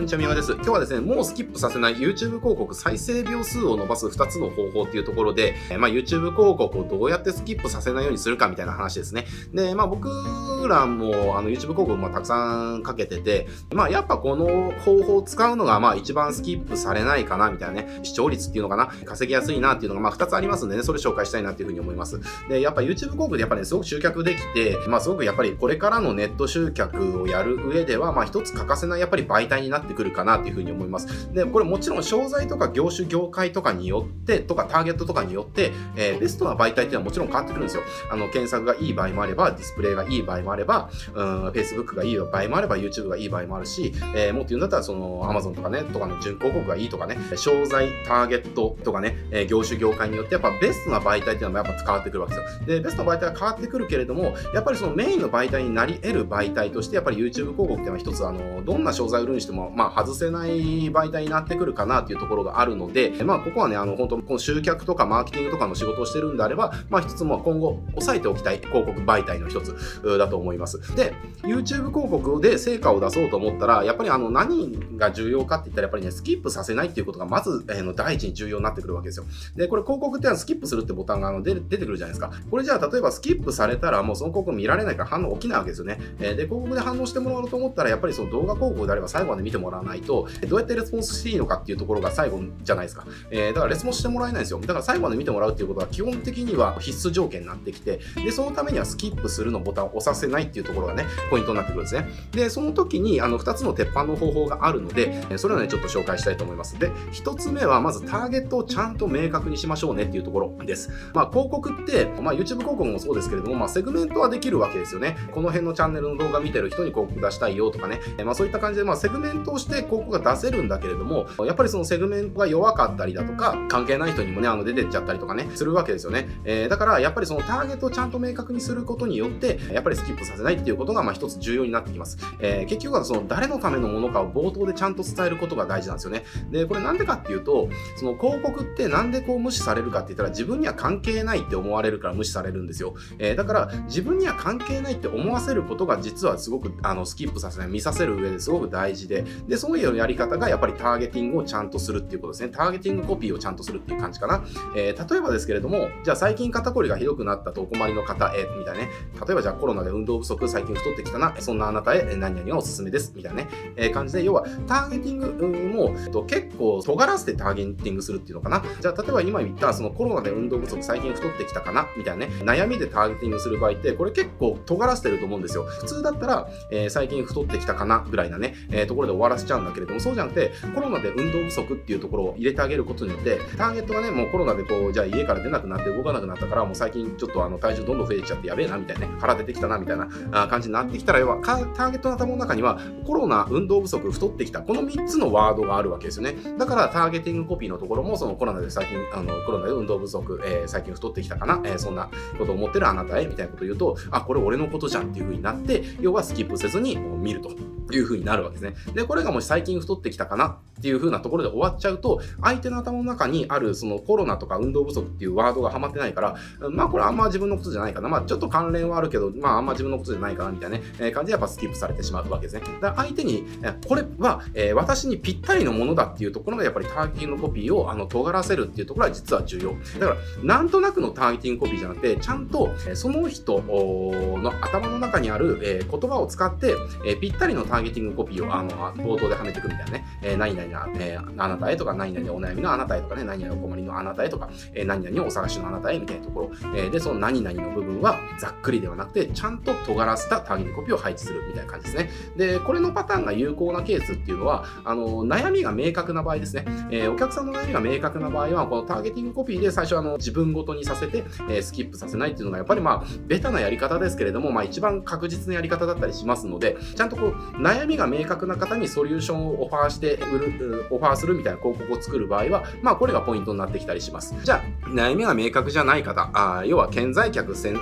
んにちは、みやです。今日はですね、もうスキップさせない YouTube 広告再生秒数を伸ばす2つの方法っていうところで、まあ、YouTube 広告をどうやってスキップさせないようにするかみたいな話ですね。で、まあ僕らもあの YouTube 広告もたくさんかけてて、まあやっぱこの方法を使うのがまあ一番スキップされないかなみたいなね、視聴率っていうのかな、稼ぎやすいなっていうのがまあ2つありますんでね、それ紹介したいなっていうふうに思います。で、やっぱ YouTube 広告でやっぱね、すごく集客できて、まあすごくやっぱりこれからのネット集客をやる上では、まあ一つ欠かせないやっぱり媒体になってくるかなっていうふうに思います。で、これもちろん商材とか業種業界とかによって、とかターゲットとかによって、えー、ベストな媒体っていうのはもちろん変わってくるんですよ。あの、検索がいい場合もあれば、ディスプレイがいい場合もあれば、うん、Facebook がいい場合もあれば、YouTube がいい場合もあるし、えー、もっと言うんだったら、その、Amazon とかね、とかの準広告がいいとかね、商材、ターゲットとかね、えー、業種業界によって、やっぱベストな媒体っていうのもやっぱ変わってくるわけですよ。で、ベストな媒体は変わってくるけれども、やっぱりそのメインの媒体になり得る媒体として、やっぱり YouTube 広告っていうのは一つ、あの、どんな商材を売るにしても、まあ、外せない媒体になってくるかなっていうところがあるので、まあ、ここはね、あの、本当この集客とかマーケティングとかの仕事をしてるんであれば、まあ、一つも今後、押さえておきたい広告媒体の一つだと思います。で、YouTube 広告で成果を出そうと思ったら、やっぱりあの、何が重要かって言ったら、やっぱりね、スキップさせないっていうことが、まず、え、の第一に重要になってくるわけですよ。で、これ広告ってのはスキップするってボタンがあの出てくるじゃないですか。これじゃあ、例えばスキップされたら、もうその広告見られないから反応起きないわけですよね。え、で、広告で反応してもらおうと思ったら、やっぱりその動画広告であれば最後まで見てもらわないと、どうやってレスポンスしていいのかっていうところが最後じゃないですか。えー、だからレスポンスしてもらえないんですよ。だから最後まで見てもらうっていうことは基本的には必須条件になってきて、で、そのためにはスキップするのボタンを押させないっていうところがね、ポイントになってくるんですね。で、その時に、あの、2つの鉄板の方法があるので、それをね、ちょっと紹介したいと思います。で、1つ目は、まずターゲットをちゃんと明確にしましょうねっていうところです。まあ、広告って、まあ、YouTube 広告もそうですけれども、まあ、セグメントはできるわけですよね。この辺のチャンネルの動画見てる人に広告出したいよとかね、まあ、そういった感じで、まあ、セグメントをして広告が出せるんだけれども、やっぱりそのセグメントが弱かったりだとか、関係ない人にもね、あの、出てっちゃったりとかね、するわけですよね。えー、だから、やっぱりそのターゲットをちゃんと明確にすることによって、やっぱりスキップさせないっていうことが、まあ、一つ重要になってきます。えー、結局はその誰のためのものかを冒頭でちゃんと伝えることが大事なんですよね。で、これなんでかっていうと、その広告ってなんでこう無視されるかって言ったら自分には関係ないって思われるから無視されるんですよ。えー、だから自分には関係ないって思わせることが実はすごくあのスキップさせない、見させる上ですごく大事で、で、そういうやり方がやっぱりターゲティングをちゃんとするっていうことですね。ターゲティングコピーをちゃんとするっていう感じかな。えー、例えばですけれども、じゃあ最近肩こりがひどくなったとお困りの方へ、みたいなね。例えばじゃあコロナで運動不足、最近太ってきたな、そんなあなたへ何々がおすすめです、みたいなね、えー、感じで、要はターゲティングも、えっと、結構尖らせてターゲティングするっていうのかな。じゃあ例えば今言ったそのコロナで運動不足、最近太ってきたかな、みたいなね、悩みでターゲティングする場合って、これ結構尖らせてると思うんですよ。普通だったら、えー、最近太ってきたかな、ぐらいなね、え、ところで終わらせちゃうんだけれども、そうじゃなくて、コロナで運動不足っていうところを入れてあげることによって、ターゲットがね、もうコロナでこう、じゃあ家から出なくなって動かなくなったから、もう最近ちょっとあの体重どんどん増えてきちゃってやべえな、みたいなね、腹出てきたな、みたいな感じになってきたら、要はターゲットの頭の中には、コロナ、運動不足、太ってきた、この3つのワードがあるわけですよね。だから、ターゲティングコピーのところも、そのコロナで最近、あの、コロナで運動不足、えー、最近太ってきたかな、えー、そんなことを思ってるあなたへ、みたいなことを言うと、あ、これ俺のことじゃんっていう風になって、要はスキップせずに見るという風になるわけですね。で、これがもし最近太ってきたかなっていう風なところで終わっちゃうと、相手の頭の中にあるそのコロナとか運動不足っていうワードがはまってないから、まあこれあんま自分のことじゃないかな。まあちょっと関連はあるけど、まああんま自分のことじゃないかなみたいなね、え、感じでやっぱスキップされてしまうわけですね。だから相手に、これは、え、私にぴったりのものだっていうところがやっぱりターゲティングコピーをあの尖らせるっていうところは実は重要。だから、なんとなくのターゲティングコピーじゃなくて、ちゃんとその人の頭の中にある、え、言葉を使って、え、ぴったりのターゲティングコピーをあの頭ではめていくみたいなね、えー、何々な、えー、あなたへとか、何々お悩みのあなたへとかね、何々お困りのあなたへとか、えー、何々をお探しのあなたへみたいなところ、えー、で、その何々の部分はざっくりではなくて、ちゃんと尖らせたターゲティングコピーを配置するみたいな感じですね。で、これのパターンが有効なケースっていうのは、あの、悩みが明確な場合ですね。えー、お客さんの悩みが明確な場合は、このターゲティングコピーで最初あの自分ごとにさせて、えー、スキップさせないっていうのがやっぱりまあ、ベタなやり方ですけれども、まあ一番確実なやり方だったりしますので、ちゃんとこう、悩みが明確な方にソリューションをオファーして売る、オファーするみたいな広告を作る場合は、まあこれがポイントになってきたりします。じゃあ、悩みが明確じゃない方、あ要は潜在客、潜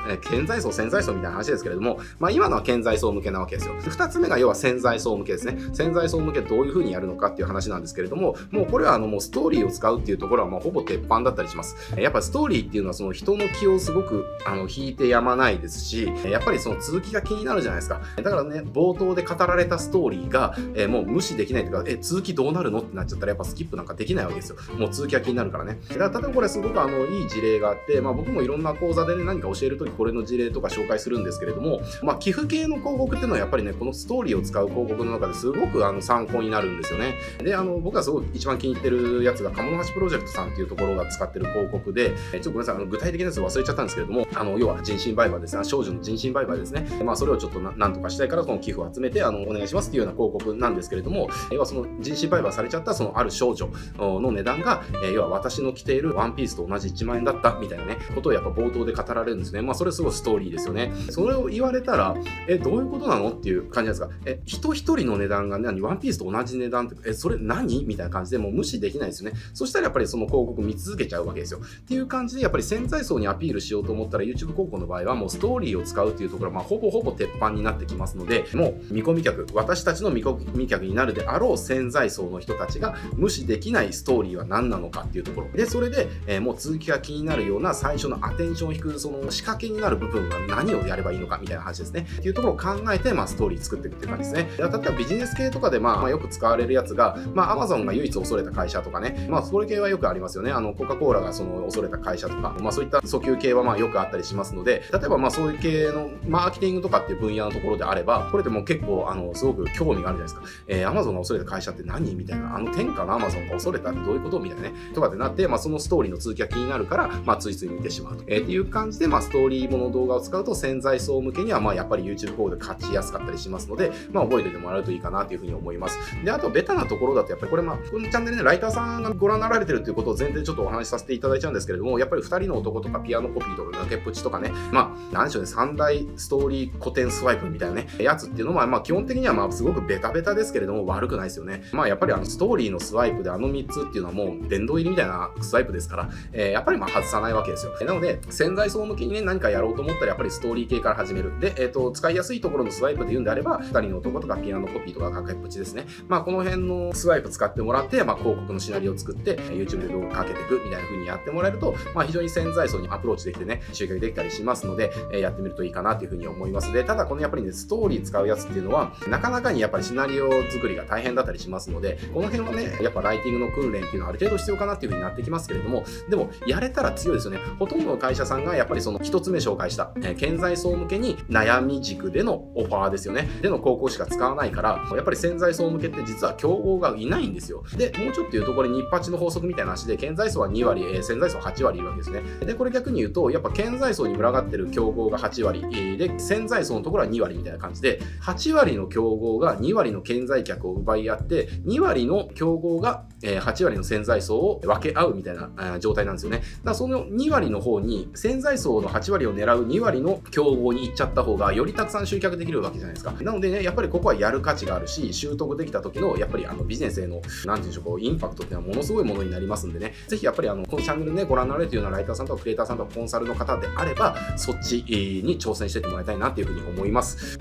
在層、潜在層みたいな話ですけれども、まあ今のは潜在層向けなわけですよ。二つ目が要は潜在層向けですね。潜在層向けどういう風にやるのかっていう話なんですけれども、もうこれはあのもうストーリーを使うっていうところはもうほぼ鉄板だったりします。やっぱストーリーっていうのはその人の気をすごくあの引いてやまないですし、やっぱりその続きが気になるじゃないですか。だからね、冒頭で語られたストーリーが、えー、もう無視できないというか、え、続きどうなるのってなっちゃったらやっぱスキップなんかできないわけですよ。もう続きは気になるからね。だから例えばこれすごくあの、いい事例があって、まあ僕もいろんな講座でね、何か教えるときこれの事例とか紹介するんですけれども、まあ寄付系の広告っていうのはやっぱりね、このストーリーを使う広告の中ですごくあの参考になるんですよね。で、あの、僕はすごく一番気に入ってるやつが、鴨の橋プロジェクトさんっていうところが使ってる広告で、えちょっとごめんなさい、あの具体的なやつ忘れちゃったんですけれども、あの、要は人身売買ですね、少女の人身売買ですね。まあそれをちょっとなんとかしたいから、この寄付を集めて、あの、お願いしますっていうような広告なんですけども、れども要はその人身売買されちゃったそのある少女の値段が、要は私の着ているワンピースと同じ1万円だったみたいなね、ことをやっぱ冒頭で語られるんですね。まあそれすごいストーリーですよね。それを言われたら、え、どういうことなのっていう感じなんですか。え、人一人の値段が何ワンピースと同じ値段って、え、それ何？みたいな感じでもう無視できないですよね。そしたらやっぱりその広告見続けちゃうわけですよ。っていう感じで、やっぱり潜在層にアピールしようと思ったら YouTube 広告の場合はもうストーリーを使うっていうところは、まあほぼほぼ鉄板になってきますので、もう見込み客、私たちの見込み客になるであろう潜在層の人たちが無視できないストーリーは何なのかっていうところ。で、それで、えー、もう続きが気になるような最初のアテンションを引くその仕掛けになる部分は何をやればいいのかみたいな話ですね。っていうところを考えて、まあ、ストーリー作っていくっていう感じですね。例えばビジネス系とかで、まあ、まあ、よく使われるやつが、まあ、Amazon が唯一恐れた会社とかね、まあ、それ系はよくありますよね。あの、コカ・コーラがその恐れた会社とか、まあ、そういった訴求系はまあよくあったりしますので、例えばまあそういう系のマーケティングとかっていう分野のところであれば、これでも結構、あの、すごく興味があるじゃないですか。え、Amazon が恐れた会社って何？みたいな、あの天下の Amazon が恐れたってどういうこと？みたいなね、とかでなって、まあそのストーリーの続きが気になるから、まあついつい見てしまうと。えー、っていう感じで、まあストーリーもの動画を使うと潜在層向けには、まあやっぱり YouTube 広告で勝ちやすかったりしますので、まあ覚えておいてもらうといいかなというふうに思います。で、あとベタなところだと、やっぱりこれまあ、このチャンネルね、ライターさんがご覧になられてるということを前提ちょっとお話しさせていただいちゃうんですけれども、やっぱり二人の男とかピアノコピーとか崖っぷちとかね、まあ、なんでしょうね、三大ストーリー古典スワイプみたいなね、やつっていうのは、まあ基本的にはまあすごくベタベタですけれども、悪くないですよね。まあやっぱりあのストーリーのスワイプであの3つっていうのはもう殿堂入りみたいなスワイプですから、えー、やっぱりまあ外さないわけですよ。なので、潜在層向けにね、何かやろうと思ったらやっぱりストーリー系から始める。で、えっ、ー、と、使いやすいところのスワイプで言うんであれば、二人の男とかピアノコピーとか崖っぷちですね。まあこの辺のスワイプ使ってもらって、まあ広告のシナリオを作って、YouTube で動画かけていくみたいな風にやってもらえると、まあ非常に潜在層にアプローチできてね、集客できたりしますので、えー、やってみるといいかなという風に思いますで、ただこのやっぱりね、ストーリー使うやつっていうのは、なかなかにやっぱりシナリオ作作りが大変だったりしますので、この辺はね、やっぱライティングの訓練っていうのはある程度必要かなっていう風になってきますけれども、でも、やれたら強いですよね。ほとんどの会社さんがやっぱりその一つ目紹介した、えー、潜在層向けに悩み軸でのオファーですよね。での広告しか使わないから、やっぱり潜在層向けって実は競合がいないんですよ。で、もうちょっと言うとこれ日八の法則みたいな話で、潜在層は2割、えー、潜在層8割いるわけですね。で、これ逆に言うと、やっぱ潜在層に群がってる競合が8割、で、潜在層のところは2割みたいな感じで、8割の競合が2割の潜在客を奪い合って、2割の競合が、8割の潜在層を分け合うみたいな、状態なんですよね。だからその2割の方に、潜在層の8割を狙う2割の競合に行っちゃった方が、よりたくさん集客できるわけじゃないですか。なのでね、やっぱりここはやる価値があるし、習得できた時の、やっぱりあのビジネスへの、なんていうんでしょう、こう、インパクトっていうのはものすごいものになりますんでね、ぜひやっぱりあの、このチャンネルね、ご覧になられているようなライターさんとかクリエイターさんとかコンサルの方であれば、そっちに挑戦してってもらいたいなっていうふうに思います。